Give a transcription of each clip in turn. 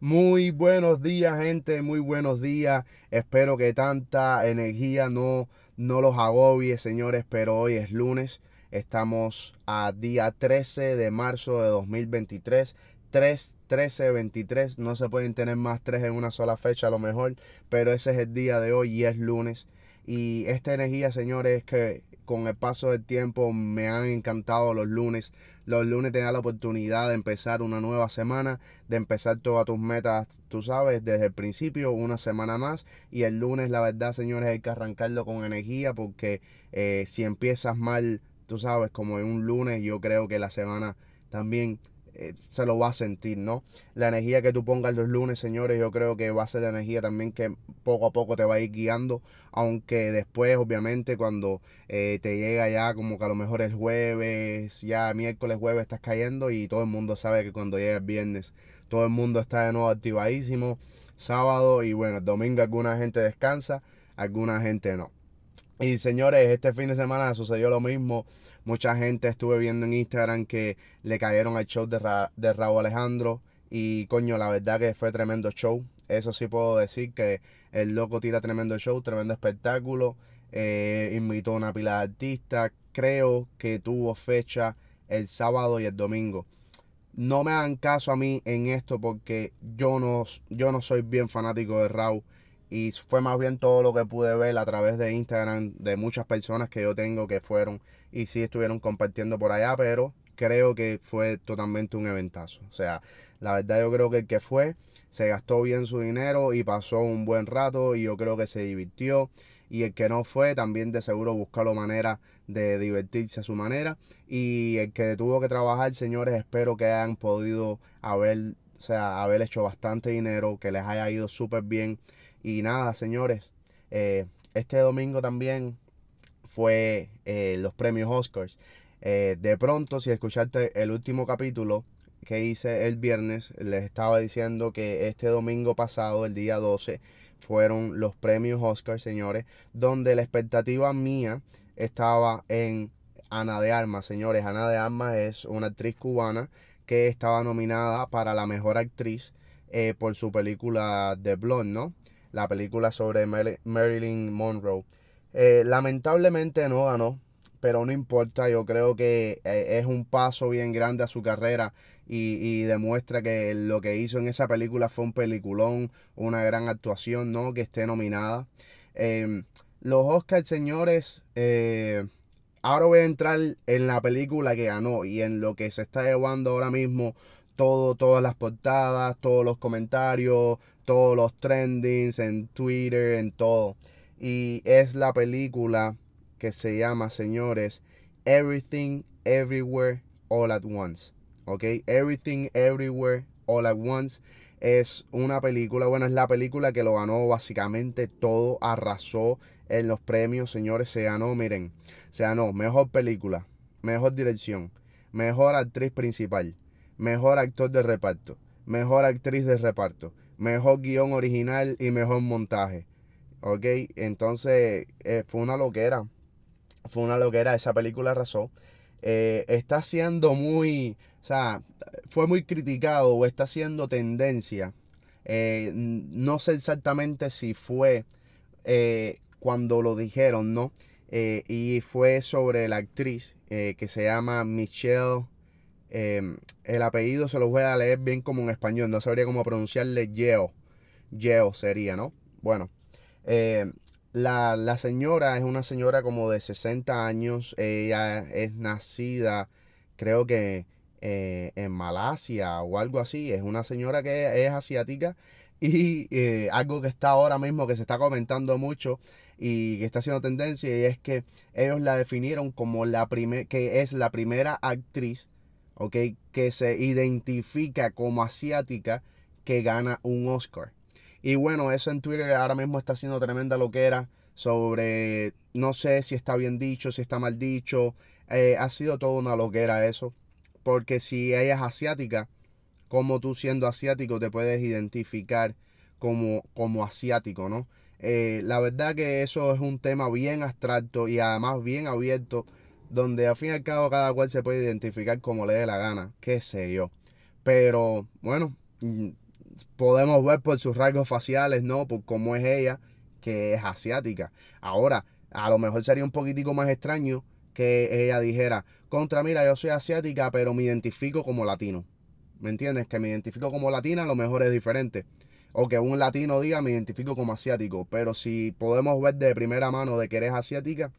Muy buenos días, gente, muy buenos días. Espero que tanta energía no, no los agobie, señores, pero hoy es lunes. Estamos a día 13 de marzo de 2023. 3, 13, 23. No se pueden tener más tres en una sola fecha a lo mejor, pero ese es el día de hoy y es lunes. Y esta energía, señores, es que con el paso del tiempo me han encantado los lunes. Los lunes te da la oportunidad de empezar una nueva semana, de empezar todas tus metas, tú sabes, desde el principio, una semana más. Y el lunes, la verdad, señores, hay que arrancarlo con energía porque eh, si empiezas mal, tú sabes, como en un lunes, yo creo que la semana también eh, se lo va a sentir, ¿no? La energía que tú pongas los lunes, señores, yo creo que va a ser la energía también que poco a poco te va a ir guiando, aunque después, obviamente, cuando eh, te llega ya como que a lo mejor es jueves, ya miércoles, jueves estás cayendo y todo el mundo sabe que cuando llega el viernes, todo el mundo está de nuevo activadísimo, sábado y bueno, el domingo alguna gente descansa, alguna gente no. Y señores, este fin de semana sucedió lo mismo. Mucha gente estuve viendo en Instagram que le cayeron al show de, Raúl Alejandro. Y coño, la verdad que fue tremendo show. Eso sí puedo decir que el loco tira tremendo show, tremendo espectáculo. Eh, invitó una pila de artistas. Creo que tuvo fecha el sábado y el domingo. No me hagan caso a mí en esto porque yo no, yo no soy bien fanático de Raúl y fue más bien todo lo que pude ver a través de Instagram de muchas personas que yo tengo que fueron y sí estuvieron compartiendo por allá, pero creo que fue totalmente un eventazo. O sea, la verdad yo creo que el que fue se gastó bien su dinero y pasó un buen rato y yo creo que se divirtió. Y el que no fue también de seguro buscó la manera de divertirse a su manera. Y el que tuvo que trabajar, señores, espero que hayan podido haber, o sea, haber hecho bastante dinero, que les haya ido súper bien y nada, señores, eh, este domingo también fue eh, los premios Oscars. Eh, de pronto, si escuchaste el último capítulo que hice el viernes, les estaba diciendo que este domingo pasado, el día 12, fueron los premios Oscars, señores, donde la expectativa mía estaba en Ana de Armas, señores. Ana de Armas es una actriz cubana que estaba nominada para la mejor actriz por su película The Blonde, ¿no? La película sobre Marilyn Monroe. Eh, lamentablemente no ganó, pero no importa, yo creo que eh, es un paso bien grande a su carrera y, demuestra que lo que hizo en esa película fue un peliculón, una gran actuación, ¿no? Que esté nominada. Em, los Oscars, señores, eh, ahora voy a entrar en la película que ganó y en lo que se está llevando ahora mismo todo, todas las portadas, todos los comentarios, todos los trendings en Twitter, en todo. Y es la película que se llama, señores, Everything, Everywhere, All at Once. ¿Ok? Everything, Everywhere, All at Once. Es una película, bueno, es la película que lo ganó básicamente todo, arrasó en los premios, señores, se ganó, miren, se ganó mejor película, mejor dirección, mejor actriz principal, mejor actor de reparto, mejor actriz de reparto, mejor guion original y mejor montaje. ¿Ok? Entonces eh, fue una loquera. Fue una loquera. Esa película arrasó. Eh, está siendo muy. O sea, fue muy criticado o está siendo tendencia. Eh, no sé exactamente si fue cuando lo dijeron, ¿no? y fue sobre la actriz que se llama Michelle Em, el apellido se lo voy a leer bien como en español. No sabría cómo pronunciarle Yeo. Yeo sería, ¿no? Bueno. Em, la, señora es una señora como de 60 años. Ella es nacida, creo que eh, en Malasia o algo así. Es una señora que es asiática. Y eh, algo que está ahora mismo, que se está comentando mucho y que está haciendo tendencia, y es que ellos la definieron como la que es la primera actriz que se identifica como asiática que gana un Oscar. Y bueno, eso en Twitter ahora mismo está haciendo tremenda loquera sobre, no sé si está bien dicho, si está mal dicho. Eh, ha sido toda una loquera eso. Porque si ella es asiática, como tú siendo asiático te puedes identificar como, como asiático, ¿no? Eh, la verdad que eso es un tema bien abstracto y además bien abierto donde al fin y al cabo cada cual se puede identificar como le dé la gana, qué sé yo. Pero bueno, mm, podemos ver por sus rasgos faciales, ¿no? Por cómo es ella, que es asiática. Ahora, a lo mejor sería un poquitico más extraño que ella dijera, contra, mira, yo soy asiática, pero me identifico como latino. ¿Me entiendes? Que me identifico como latina, a lo mejor es diferente. O que un latino diga, me identifico como asiático. Pero si podemos ver de primera mano de que eres asiática,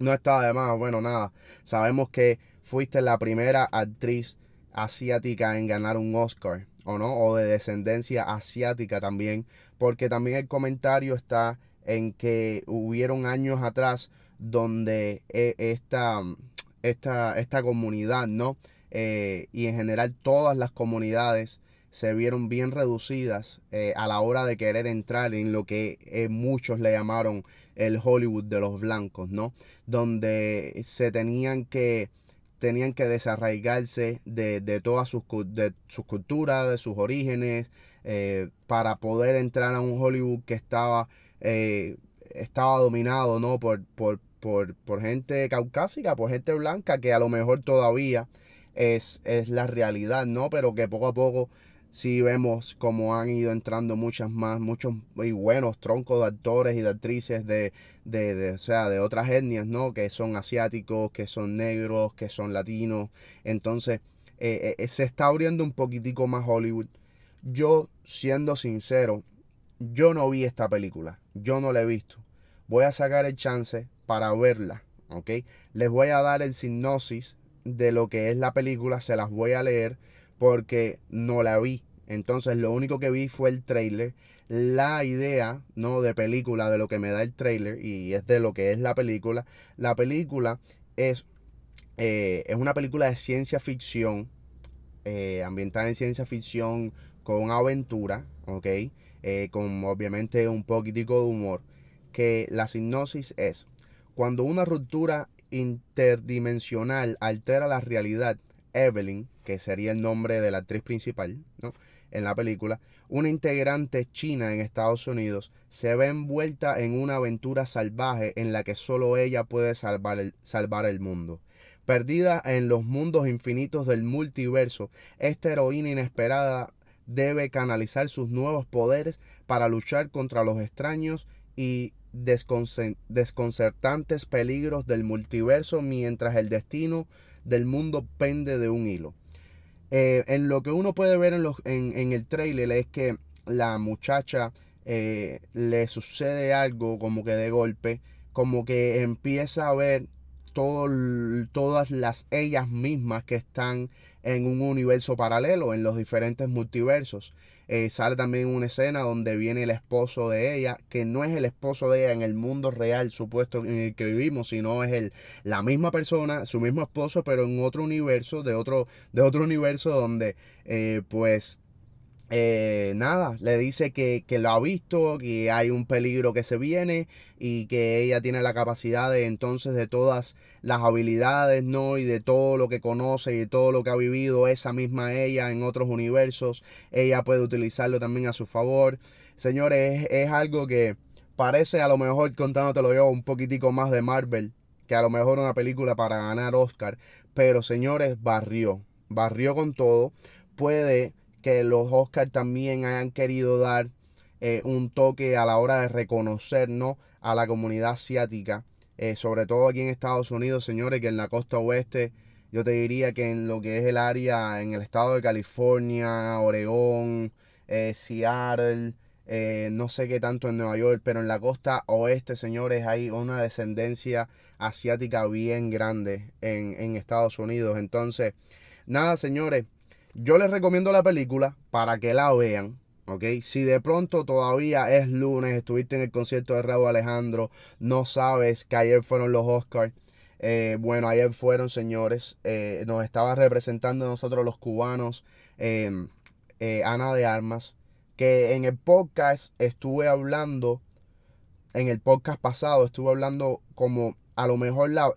no está de más. Bueno, nada. Sabemos que fuiste la primera actriz asiática en ganar un Oscar, ¿o no? O de descendencia asiática también. Porque también el comentario está en que hubieron años atrás donde eh, esta, esta, esta comunidad, ¿no? Eh, y en general todas las comunidades se vieron bien reducidas eh, a la hora de querer entrar en lo que muchos le llamaron el Hollywood de los blancos, ¿no? Donde se tenían que tenían que desarraigarse de, de todas sus, de sus culturas, de sus orígenes, para poder entrar a un Hollywood que estaba, estaba dominado ¿no? por, por, por, por gente caucásica, por gente blanca, que a lo mejor todavía es, es la realidad, ¿no? Pero que poco a poco sí vemos como han ido entrando muchas más, muchos muy buenos troncos de actores y de actrices de, de, de, o sea, de otras etnias, ¿no? Que son asiáticos, que son negros, que son latinos. Entonces, eh, eh, se está abriendo un poquitico más Hollywood. Yo, siendo sincero, yo no vi esta película. Yo no la he visto. Voy a sacar el chance para verla, ¿ok? Les voy a dar el sinopsis de lo que es la película, se las voy a leer porque no la vi. Entonces lo único que vi fue el trailer, la idea, ¿no? De película, de lo que me da el trailer y es de lo que es la película. La película es, eh, es una película de ciencia ficción, eh, ambientada en ciencia ficción con aventura, ¿ok? Eh, con obviamente un poquitico de humor. Que la sinopsis es, cuando una ruptura interdimensional altera la realidad, Evelyn, que sería el nombre de la actriz principal ¿no? en la película, una integrante china en Estados Unidos, se ve envuelta en una aventura salvaje en la que solo ella puede salvar el, salvar el mundo. Perdida en los mundos infinitos del multiverso, esta heroína inesperada debe canalizar sus nuevos poderes para luchar contra los extraños y desconcertantes peligros del multiverso mientras el destino del mundo pende de un hilo. Eh, en lo que uno puede ver en, los, en, el trailer es que la muchacha eh, le sucede algo como que de golpe, como que empieza a ver todas las ellas mismas que están en un universo paralelo, en los diferentes multiversos. Eh, sale también una escena donde viene el esposo de ella, que no es el esposo de ella en el mundo real supuesto en el que vivimos, sino es el, la misma persona, su mismo esposo, pero en otro universo, de otro, de otro universo donde eh, pues eh, nada, le dice que, que, lo ha visto, que hay un peligro que se viene y que ella tiene la capacidad de entonces de todas las habilidades, ¿no? Y de todo lo que conoce y de todo lo que ha vivido esa misma ella en otros universos, ella puede utilizarlo también a su favor. Señores, es, algo que parece a lo mejor contándotelo yo un poquitico más de Marvel que a lo mejor una película para ganar Oscar, pero señores, barrió, barrió con todo, puede que los Oscars también hayan querido dar eh, un toque a la hora de reconocernos a la comunidad asiática, eh, sobre todo aquí en Estados Unidos, señores, que en la costa oeste, yo te diría que en lo que es el área, en el estado de California, Oregón, eh, Seattle, no sé qué tanto en Nueva York, pero en la costa oeste, señores, hay una descendencia asiática bien grande en, en Estados Unidos. Entonces, nada, señores, yo les recomiendo la película para que la vean. ¿ok? Si de pronto todavía es lunes, estuviste en el concierto de Raúl Alejandro, no sabes que ayer fueron los Oscars. Eh, bueno, ayer fueron, señores. Eh, nos estaba representando nosotros los cubanos em, eh, Ana de Armas. Que en el podcast estuve hablando, en el podcast pasado estuve hablando como a lo mejor la,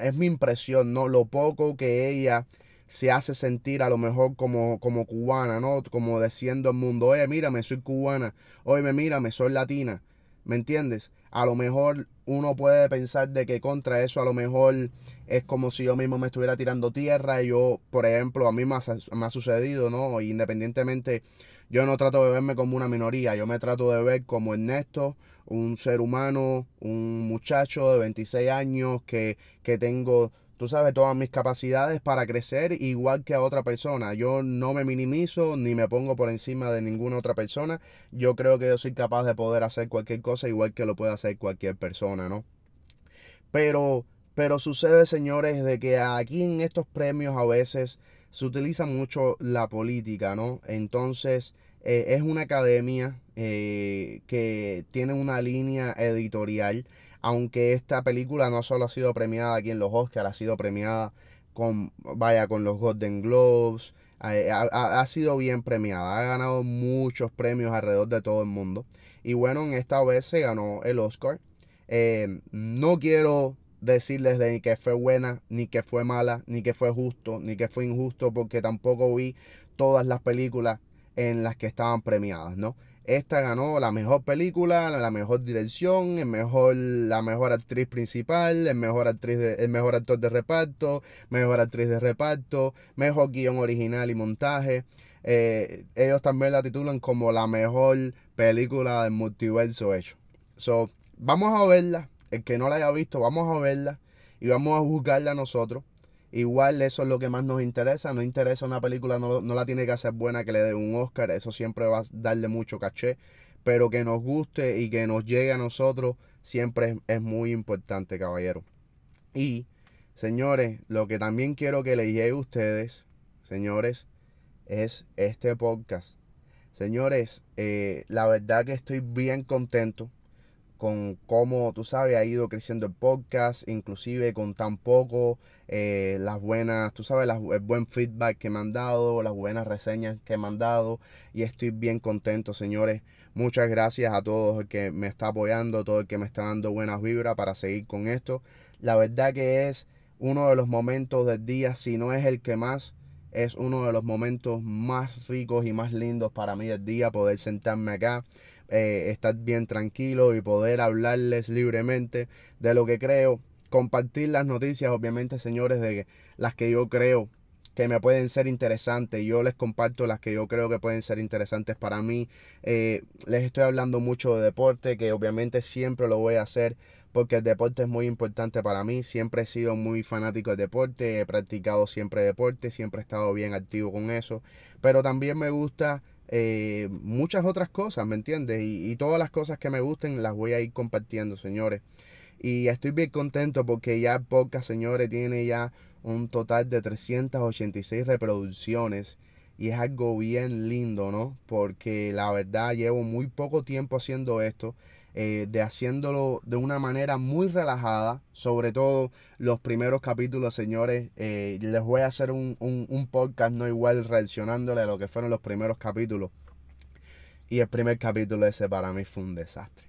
es mi impresión, ¿no? Lo poco que ella se hace sentir a lo mejor como, como cubana, ¿no? Como diciendo al mundo, oye, mírame, soy cubana, oye, mírame, soy latina, ¿me entiendes? A lo mejor uno puede pensar de que contra eso a lo mejor es como si yo mismo me estuviera tirando tierra y yo, por ejemplo, a mí me ha, me ha sucedido, ¿no? Independientemente yo no trato de verme como una minoría, yo me trato de ver como Ernesto, un ser humano, un muchacho de 26 años que, que tengo tú sabes, todas mis capacidades para crecer igual que a otra persona. Yo no me minimizo ni me pongo por encima de ninguna otra persona. Yo creo que yo soy capaz de poder hacer cualquier cosa igual que lo puede hacer cualquier persona, ¿no? Pero, pero sucede, señores, de que aquí en estos premios a veces se utiliza mucho la política, ¿no? Entonces, eh, es una academia eh, que tiene una línea editorial aunque esta película no solo ha sido premiada aquí en los Oscars, ha sido premiada con, vaya, con los Golden Globes, ha, sido bien premiada, ha ganado muchos premios alrededor de todo el mundo. Y bueno, en esta vez se ganó el Oscar. Eh, no quiero decirles de que fue buena, ni que fue mala, ni que fue justo, ni que fue injusto, porque tampoco vi todas las películas en las que estaban premiadas, ¿no? Esta ganó la mejor película, la mejor dirección, el mejor, la mejor actriz principal, el mejor, actriz el mejor actor de reparto, mejor actriz de reparto, mejor guion original y montaje. Eh, ellos también la titulan como la mejor película del multiverso hecho. So, vamos a verla. El que no la haya visto, vamos a verla y vamos a juzgarla nosotros. Igual eso es lo que más nos interesa. No interesa una película, no, la tiene que hacer buena que le dé un Oscar. Eso siempre va a darle mucho caché. Pero que nos guste y que nos llegue a nosotros siempre es, muy importante, caballero. Y, señores, lo que también quiero que les llegue a ustedes, señores, es este podcast. Señores, eh, la verdad que estoy bien contento con cómo, tú sabes, ha ido creciendo el podcast, inclusive con tan poco, eh, las buenas, tú sabes, el buen feedback que me han dado, las buenas reseñas que me han dado, y estoy bien contento, señores. Muchas gracias a todos el que me está apoyando, todo el que me está dando buenas vibras para seguir con esto. La verdad que es uno de los momentos del día, si no es el que más, es uno de los momentos más ricos y más lindos para mí del día, poder sentarme acá eh, estar bien tranquilo y poder hablarles libremente de lo que creo. Compartir las noticias, obviamente, señores, de las que yo creo que me pueden ser interesantes. Yo les comparto las que yo creo que pueden ser interesantes para mí. Eh, les estoy hablando mucho de deporte, que obviamente siempre lo voy a hacer porque el deporte es muy importante para mí. Siempre he sido muy fanático del deporte, he practicado siempre deporte, siempre he estado bien activo con eso. Pero también me gusta eh, muchas otras cosas, ¿me entiendes? Y, todas las cosas que me gusten las voy a ir compartiendo, señores. Y estoy bien contento porque ya el podcast, señores, tiene ya un total de 386 reproducciones. Y es algo bien lindo, ¿no? Porque la verdad llevo muy poco tiempo haciendo esto. Eh, de haciéndolo de una manera muy relajada, sobre todo los primeros capítulos, señores. Eh, les voy a hacer un, un, podcast no igual reaccionándole a lo que fueron los primeros capítulos. Y el primer capítulo ese para mí fue un desastre.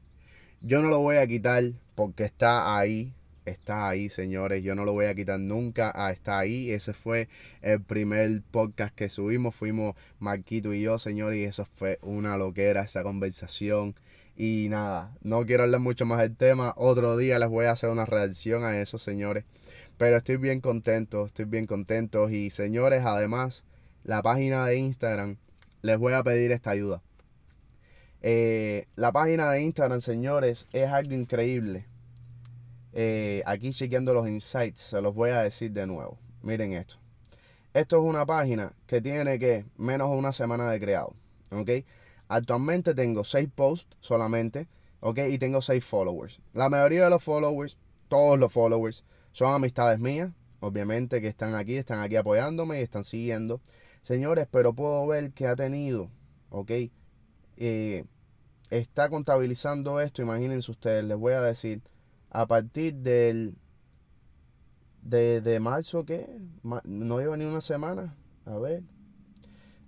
Yo no lo voy a quitar porque está ahí, está ahí, señores. Yo no lo voy a quitar nunca. Ah, está ahí. Ese fue el primer podcast que subimos. Fuimos Marquito y yo, señores. Y eso fue una loquera, esa conversación. Y nada, no quiero hablar mucho más del tema. Otro día les voy a hacer una reacción a eso, señores. Pero estoy bien contento, estoy bien contento. Y señores, además, la página de Instagram, les voy a pedir esta ayuda. Eh, la página de Instagram, señores, es algo increíble. Eh, aquí chequeando los insights, se los voy a decir de nuevo. Miren esto. Esto es una página que tiene que menos de una semana de creado. ¿Ok? Actualmente tengo 6 posts solamente, ¿ok? Y tengo 6 followers. La mayoría de los followers, todos los followers, son amistades mías, obviamente, que están aquí, están aquí apoyándome y están siguiendo. Señores, pero puedo ver que ha tenido, ¿ok? Eh, está contabilizando esto, imagínense ustedes, les voy a decir, a partir del... De, de marzo, ¿qué? No lleva ni una semana. A ver.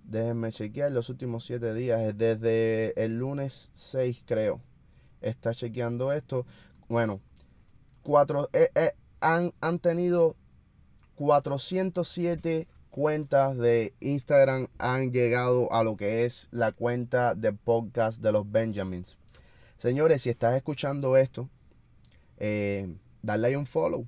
Déjenme chequear los últimos 7 días. Desde el lunes 6, creo. Está chequeando esto. Bueno, cuatro, eh, eh, han, han tenido 407 cuentas de Instagram. Han llegado a lo que es la cuenta de podcast de los Benjamins. Señores, si estás escuchando esto, eh, dale ahí un follow.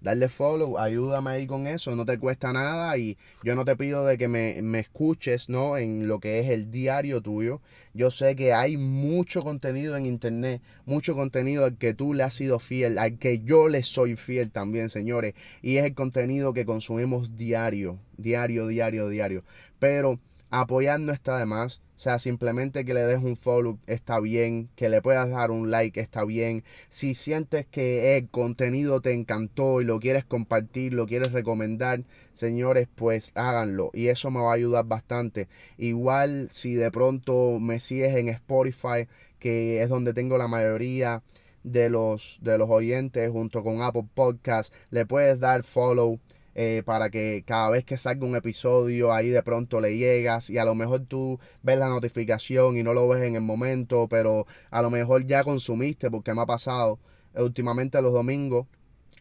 Darle follow, ayúdame ahí con eso, no te cuesta nada y yo no te pido de que me, me, escuches, ¿no? En lo que es el diario tuyo. Yo sé que hay mucho contenido en internet, mucho contenido al que tú le has sido fiel, al que yo le soy fiel también, señores, y es el contenido que consumimos diario, diario, diario, diario. Pero apoyar no está de más. O sea, simplemente que le des un follow está bien, que le puedas dar un like está bien. Si sientes que el contenido te encantó y lo quieres compartir, lo quieres recomendar, señores, pues háganlo. Y eso me va a ayudar bastante. Igual si de pronto me sigues en Spotify, que es donde tengo la mayoría de los, de los oyentes, junto con Apple Podcast, le puedes dar follow eh, para que cada vez que salga un episodio ahí de pronto le llegas y a lo mejor tú ves la notificación y no lo ves en el momento, pero a lo mejor ya consumiste porque me ha pasado últimamente los domingos.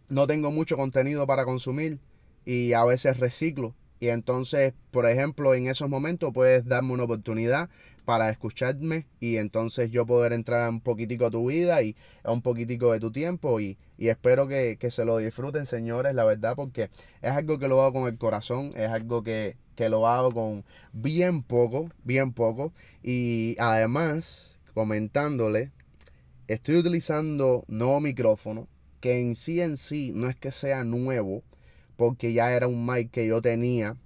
No tengo mucho contenido para consumir y a veces reciclo. Y entonces, por ejemplo, en esos momentos puedes darme una oportunidad para escucharme y entonces yo poder entrar un poquitico a tu vida y a un poquitico de tu tiempo y, espero que, se lo disfruten señores, la verdad, porque es algo que lo hago con el corazón, es algo que, que lo hago con bien poco, bien poco. Y además comentándole, estoy utilizando nuevo micrófono que en sí en sí no es que sea nuevo porque ya era un mic que yo tenía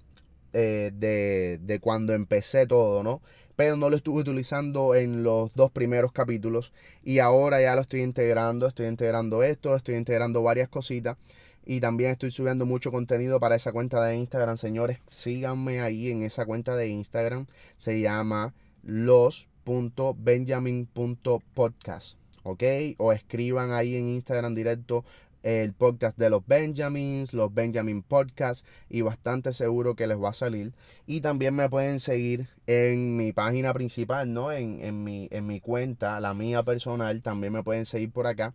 eh, de, de cuando empecé todo, ¿no? pero no lo estuve utilizando en los dos primeros capítulos y ahora ya lo estoy integrando, estoy integrando esto, estoy integrando varias cositas y también estoy subiendo mucho contenido para esa cuenta de Instagram, señores, síganme ahí en esa cuenta de Instagram, se llama los.benjamin.podcast, ¿ok? O escriban ahí en Instagram directo el podcast de los Benjamins, los Benjamin Podcast y bastante seguro que les va a salir. Y también me pueden seguir en mi página principal, ¿no? En, en, mi, en mi cuenta, la mía personal, también me pueden seguir por acá,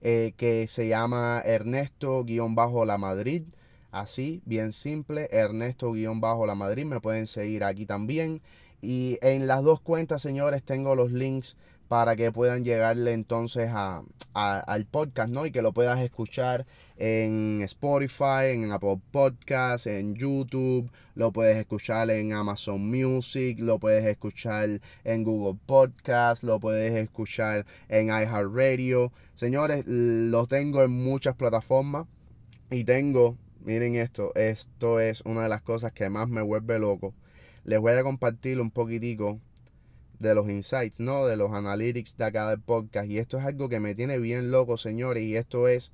eh, que se llama Ernesto-La Madrid. Así, bien simple, Ernesto-La Madrid. Me pueden seguir aquí también. Y en las dos cuentas, señores, tengo los links para que puedan llegarle entonces a, al podcast, ¿no? Y que lo puedas escuchar en Spotify, en Apple Podcasts, en YouTube, lo puedes escuchar en Amazon Music, lo puedes escuchar en Google Podcasts, lo puedes escuchar en iHeartRadio. Señores, lo tengo en muchas plataformas y tengo, miren esto, esto es una de las cosas que más me vuelve loco. Les voy a compartir un poquitico de los insights, ¿no? De los analytics de acá del podcast. Y esto es algo que me tiene bien loco, señores. Y esto es,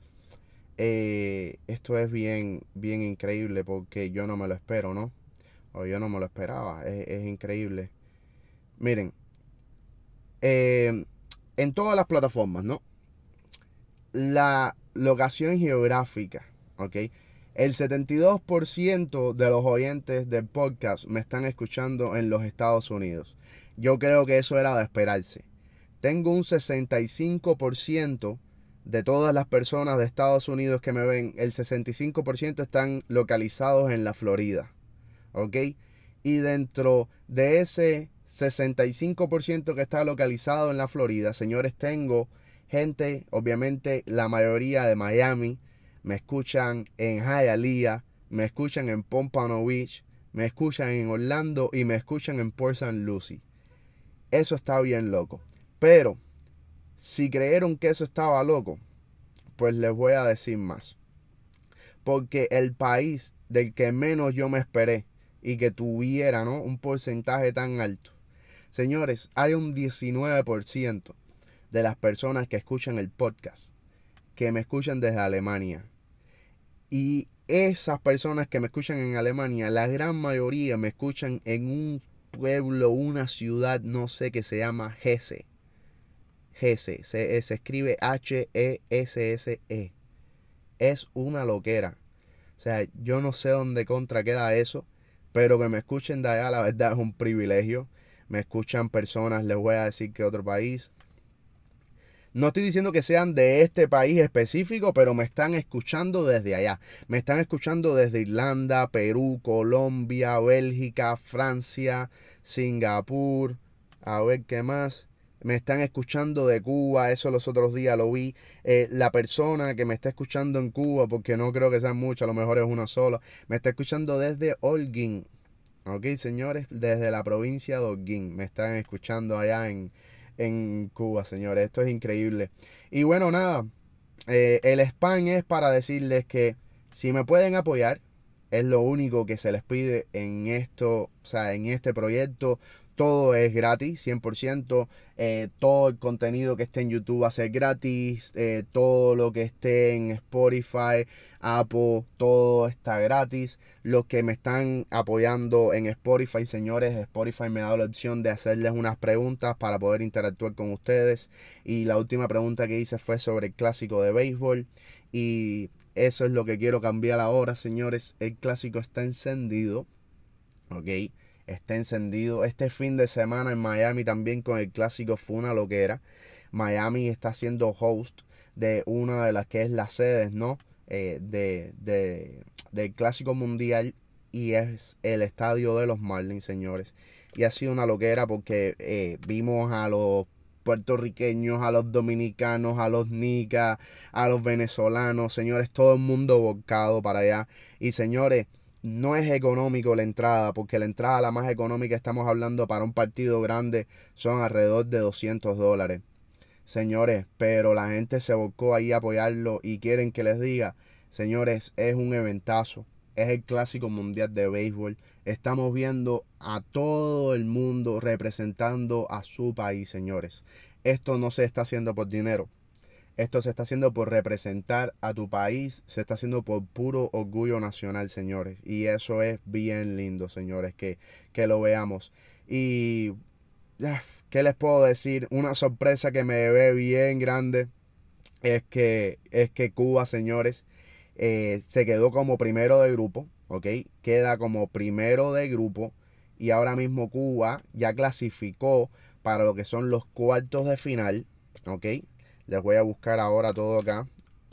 eh, esto es bien, bien increíble porque yo no me lo espero, ¿no? O yo no me lo esperaba. Es, increíble. Miren, eh, en todas las plataformas, ¿no? La locación geográfica, ¿ok? El 72% de los oyentes del podcast me están escuchando en los Estados Unidos. Yo creo que eso era de esperarse. Tengo un 65% de todas las personas de Estados Unidos que me ven, el 65% están localizados en la Florida. ¿Ok? Y dentro de ese 65% que está localizado en la Florida, señores, tengo gente, obviamente la mayoría de Miami, me escuchan en Hialeah, me escuchan en Pompano Beach, me escuchan en Orlando y me escuchan en Port St. Lucie. Eso está bien loco. Pero si creyeron que eso estaba loco, pues les voy a decir más. Porque el país del que menos yo me esperé y que tuviera ¿no? un porcentaje tan alto. Señores, hay un 19% de las personas que escuchan el podcast que me escuchan desde Alemania. Y esas personas que me escuchan en Alemania, la gran mayoría me escuchan en un pueblo, una ciudad, no sé, que se llama Hesse. Hesse, se, se escribe H-E-S-S-E. -E. Es una loquera. O sea, yo no sé dónde contra queda eso, pero que me escuchen de allá, la verdad es un privilegio. Me escuchan personas, les voy a decir que otro país, no estoy diciendo que sean de este país específico, pero me están escuchando desde allá. Me están escuchando desde Irlanda, Perú, Colombia, Bélgica, Francia, Singapur. A ver qué más. me están escuchando de Cuba, eso los otros días lo vi. Eh, la persona que me está escuchando en Cuba, porque no creo que sean muchos, a lo mejor es uno solo, me está escuchando desde Holguín. Ok, señores, desde la provincia de Holguín. Me están escuchando allá en, en Cuba, señores. Esto es increíble. Y bueno, nada, eh, el spam es para decirles que si me pueden apoyar, es lo único que se les pide en esto, o sea, en este proyecto. Todo es gratis, 100%. Eh, todo el contenido que esté en YouTube va a ser gratis. Eh, todo lo que esté en Spotify, Apple, todo está gratis. Los que me están apoyando en Spotify, señores, Spotify me ha dado la opción de hacerles unas preguntas para poder interactuar con ustedes. Y la última pregunta que hice fue sobre el clásico de béisbol. Y eso es lo que quiero cambiar ahora, señores. El clásico está encendido. ¿Ok? Está encendido. Este fin de semana en Miami también con el clásico fue una loquera. Miami está siendo host de una de las que es las sedes, ¿no? Eh, de, de, del clásico mundial y es el estadio de los Marlins, señores. Y ha sido una loquera porque eh, vimos a los puertorriqueños, a los dominicanos, a los nicas, a los venezolanos, señores, todo el mundo volcado para allá. Y señores, no es económico la entrada, porque la entrada la más económica estamos hablando para un partido grande son alrededor de 200 dólares. Señores, pero la gente se volcó ahí a apoyarlo y quieren que les diga, señores, es un eventazo, es el clásico mundial de béisbol. Estamos viendo a todo el mundo representando a su país, señores. Esto no se está haciendo por dinero. Esto se está haciendo por representar a tu país, se está haciendo por puro orgullo nacional, señores. Y eso es bien lindo, señores, que, que lo veamos. Y, ¿qué les puedo decir? Una sorpresa que me ve bien grande es que, es que Cuba, señores, eh, se quedó como primero de grupo, ¿ok? Queda como primero de grupo. Y ahora mismo Cuba ya clasificó para lo que son los cuartos de final, ¿ok? Les voy a buscar ahora todo acá.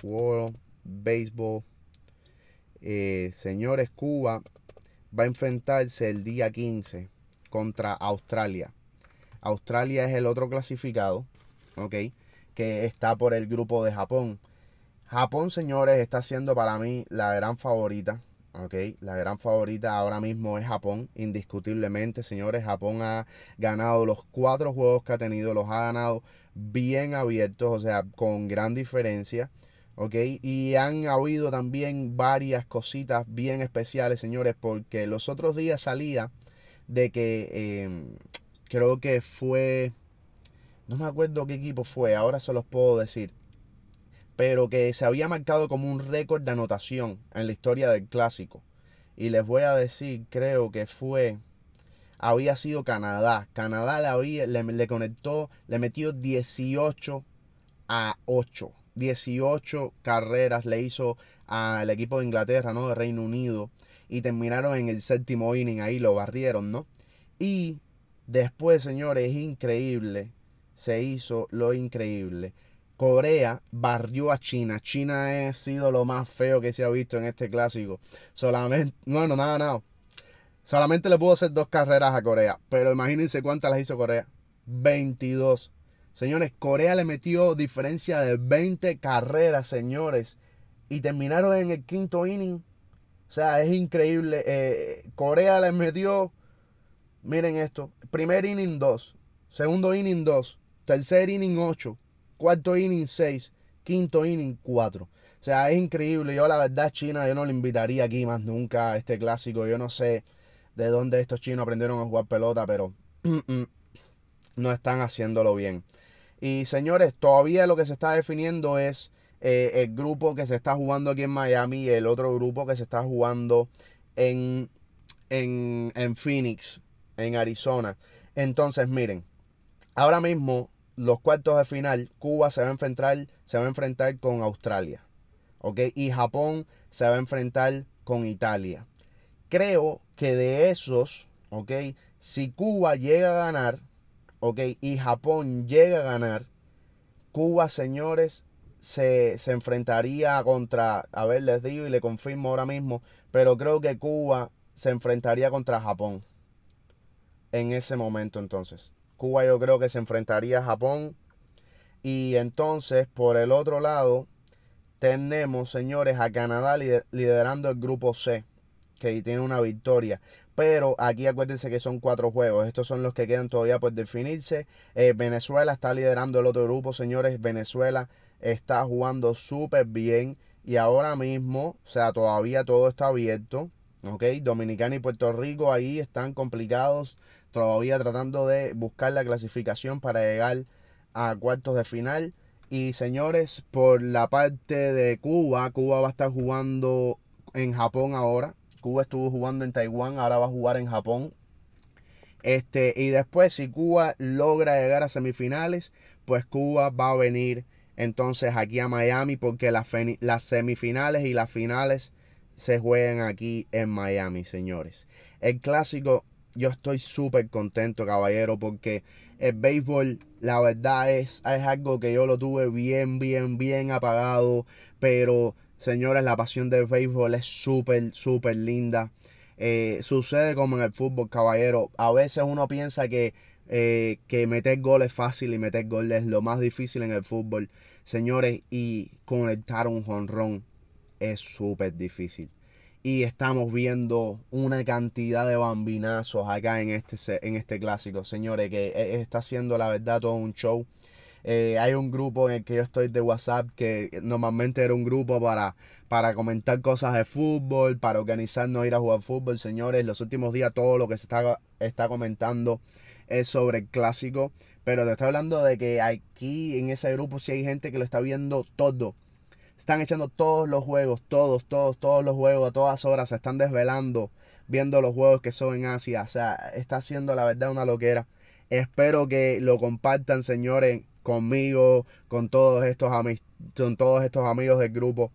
World Baseball. Eh, señores, Cuba va a enfrentarse el día 15 contra Australia. Australia es el otro clasificado, ¿ok? Que está por el grupo de Japón. Japón, señores, está siendo para mí la gran favorita. ¿ok? La gran favorita ahora mismo es Japón, indiscutiblemente, señores. Japón ha ganado los cuatro juegos que ha tenido, los ha ganado bien abiertos, o sea, con gran diferencia. Y han habido también varias cositas bien especiales, señores, porque los otros días salía de que em, creo que fue, no me acuerdo qué equipo fue, ahora se los puedo decir, pero que se había marcado como un récord de anotación en la historia del clásico. Y les voy a decir, creo que fue había sido Canadá. Canadá le, había, le, conectó, le metió 18 a 8. 18 carreras le hizo al equipo de Inglaterra, ¿no? De Reino Unido. Y terminaron en el séptimo inning, ahí lo barrieron, ¿no? Y después, señores, increíble. Se hizo lo increíble. Corea barrió a China. China ha sido lo más feo que se ha visto en este clásico. Solamente, bueno, nada, nada. Solamente le pudo hacer dos carreras a Corea. Pero imagínense cuántas las hizo Corea. 22. Señores, Corea le metió diferencia de 20 carreras, señores. Y terminaron en el quinto inning. O sea, es increíble. Eh, Corea le metió, miren esto, primer inning 2, segundo inning 2, tercer inning 8, cuarto inning 6, quinto inning 4. O sea, es increíble. Yo la verdad, China, yo no le invitaría aquí más nunca a este clásico. Yo no sé de dónde estos chinos aprendieron a jugar pelota, pero no están haciéndolo bien. Y señores, todavía lo que se está definiendo es eh, el grupo que se está jugando aquí en Miami y el otro grupo que se está jugando en, en, en Phoenix, en Arizona. Entonces, miren, ahora mismo los cuartos de final, Cuba se va a enfrentar, se va a enfrentar con Australia. ¿Ok? Y Japón se va a enfrentar con Italia creo que de esos, ¿ok? Si Cuba llega a ganar, ¿ok? Y Japón llega a ganar, Cuba, señores, se, enfrentaría contra, a ver, les digo y le confirmo ahora mismo, pero creo que Cuba se enfrentaría contra Japón en ese momento entonces. Cuba yo creo que se enfrentaría a Japón. Y entonces, por el otro lado, tenemos, señores, a Canadá liderando el grupo C, que tiene una victoria. Pero aquí acuérdense que son cuatro juegos. Estos son los que quedan todavía por definirse. Eh, Venezuela está liderando el otro grupo, señores. Venezuela está jugando súper bien. Y ahora mismo, o sea, todavía todo está abierto. ¿Ok? Dominicana y Puerto Rico ahí están complicados. Todavía tratando de buscar la clasificación para llegar a cuartos de final. Y señores, por la parte de Cuba, Cuba va a estar jugando en Japón ahora. Cuba estuvo jugando en Taiwán, ahora va a jugar en Japón. Este, y después, si Cuba logra llegar a semifinales, pues Cuba va a venir entonces aquí a Miami porque las, semifinales y las finales se juegan aquí en Miami, señores. El clásico, yo estoy súper contento, caballero, porque el béisbol, la verdad es, es algo que yo lo tuve bien, bien, bien apagado, pero señores, la pasión del béisbol es súper, súper linda. Eh, sucede como en el fútbol, caballero. A veces uno piensa que, eh, que meter gol es fácil y meter gol es lo más difícil en el fútbol. Señores, y conectar un jonrón es súper difícil. Y estamos viendo una cantidad de bambinazos acá en este, en este clásico, señores, que eh, está siendo la verdad todo un show. Eh, hay un grupo en el que yo estoy de WhatsApp que normalmente era un grupo para, para comentar cosas de fútbol, para organizarnos ir a jugar fútbol. Señores, los últimos días todo lo que se está, está comentando es sobre el clásico. Pero te estoy hablando de que aquí en ese grupo sí hay gente que lo está viendo todo. Están echando todos los juegos, todos, todos, todos los juegos a todas horas. Se están desvelando viendo los juegos que son en Asia. O sea, está haciendo la verdad una loquera. Espero que lo compartan, señores, conmigo, con todos estos, con todos estos amigos del grupo.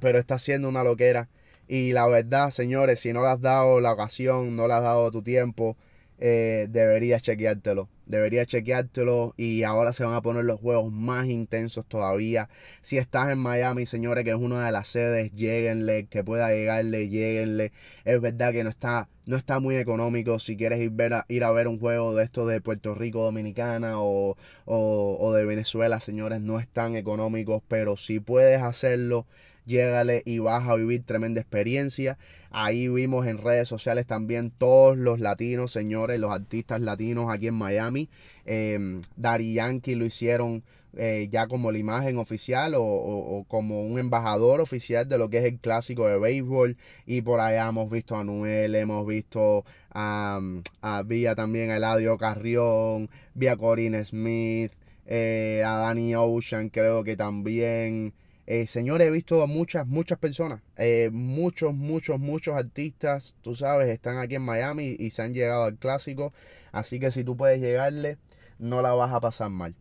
Pero está siendo una loquera. Y la verdad, señores, si no le has dado la ocasión, no le has dado tu tiempo, eh, deberías chequeártelo. Deberías chequeártelo y ahora se van a poner los juegos más intensos todavía. Si estás en Miami, señores, que es una de las sedes, lleguenle, que pueda llegarle, lleguenle. Es verdad que no está, no está muy económico. Si quieres ir, ver a, ir a ver un juego de estos de Puerto Rico, Dominicana o, o, o de Venezuela, señores, no es tan económico. Pero si puedes hacerlo, llégale y vas a vivir tremenda experiencia. Ahí vimos en redes sociales también todos los latinos, señores, los artistas latinos aquí en Miami. Eh, Dari Yankee lo hicieron eh, ya como la imagen oficial o, como un embajador oficial de lo que es el clásico de béisbol. Y por allá hemos visto a Noel, hemos visto a, a Vía también a Eladio Carrión, vía Corinne Smith, eh, a Danny Ocean creo que también. Eh, señores, he visto a muchas, muchas personas, eh, muchos, muchos, muchos artistas, tú sabes, están aquí en Miami y se han llegado al clásico. Así que si tú puedes llegarle, no la vas a pasar mal.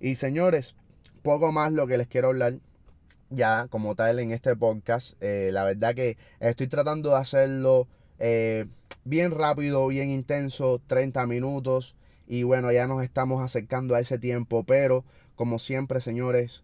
Y señores, poco más lo que les quiero hablar ya como tal en este podcast. Eh, la verdad que estoy tratando de hacerlo bien rápido, bien intenso, 30 minutos. Y bueno, ya nos estamos acercando a ese tiempo, pero como siempre, señores,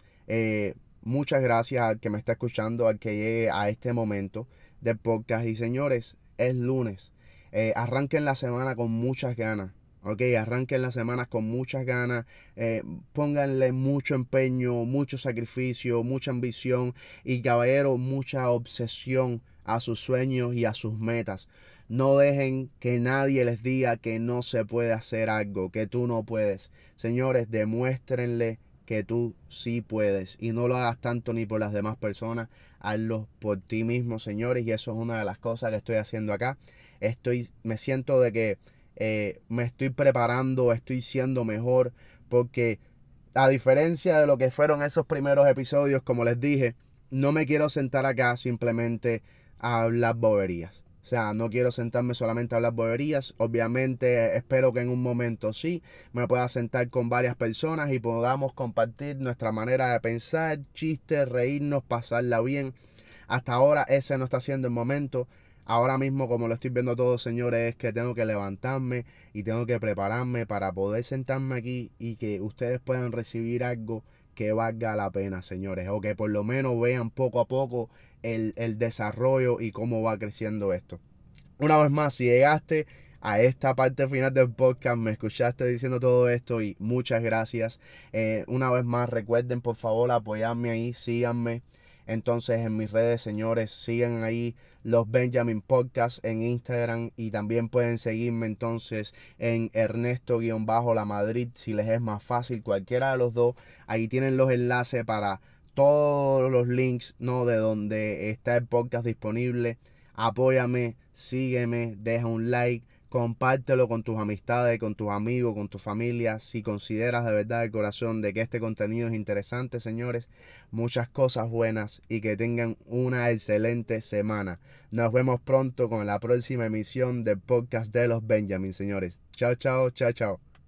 Muchas gracias al que me está escuchando, al que llegue a este momento del podcast. Y señores, es lunes. Eh, arranquen la semana con muchas ganas. Ok, arranquen las semanas con muchas ganas, eh, pónganle mucho empeño, mucho sacrificio, mucha ambición y caballero, mucha obsesión a sus sueños y a sus metas. No dejen que nadie les diga que no se puede hacer algo, que tú no puedes. Señores, demuéstrenle que tú sí puedes y no lo hagas tanto ni por las demás personas, hazlo por ti mismo, señores, y eso es una de las cosas que estoy haciendo acá. Estoy, me siento de que eh, me estoy preparando, estoy siendo mejor, porque a diferencia de lo que fueron esos primeros episodios, como les dije, no me quiero sentar acá simplemente a hablar boberías. O sea, no quiero sentarme solamente a hablar boberías. Obviamente espero que en un momento sí me pueda sentar con varias personas y podamos compartir nuestra manera de pensar, chistes, reírnos, pasarla bien. Hasta ahora ese no está siendo el momento. Ahora mismo, como lo estoy viendo todo, señores, es que tengo que levantarme y tengo que prepararme para poder sentarme aquí y que ustedes puedan recibir algo que valga la pena, señores, o que por lo menos vean poco a poco el, desarrollo y cómo va creciendo esto. Una vez más, si llegaste a esta parte final del podcast. Me escuchaste diciendo todo esto y muchas gracias. Eh, una vez más, recuerden por favor apoyarme ahí, síganme. Entonces en mis redes, señores, sigan ahí los Benjamin Podcast en Instagram y también pueden seguirme entonces en Ernesto-La Madrid si les es más fácil, cualquiera de los dos. Ahí tienen los enlaces para todos los links, ¿no? De donde está el podcast disponible. Apóyame, sígueme, deja un like compártelo con tus amistades, con tus amigos, con tu familia. Si consideras de verdad el corazón de que este contenido es interesante, señores, muchas cosas buenas y que tengan una excelente semana. Nos vemos pronto con la próxima emisión del podcast de los Benjamin, señores. Chao, chao, chao, chao.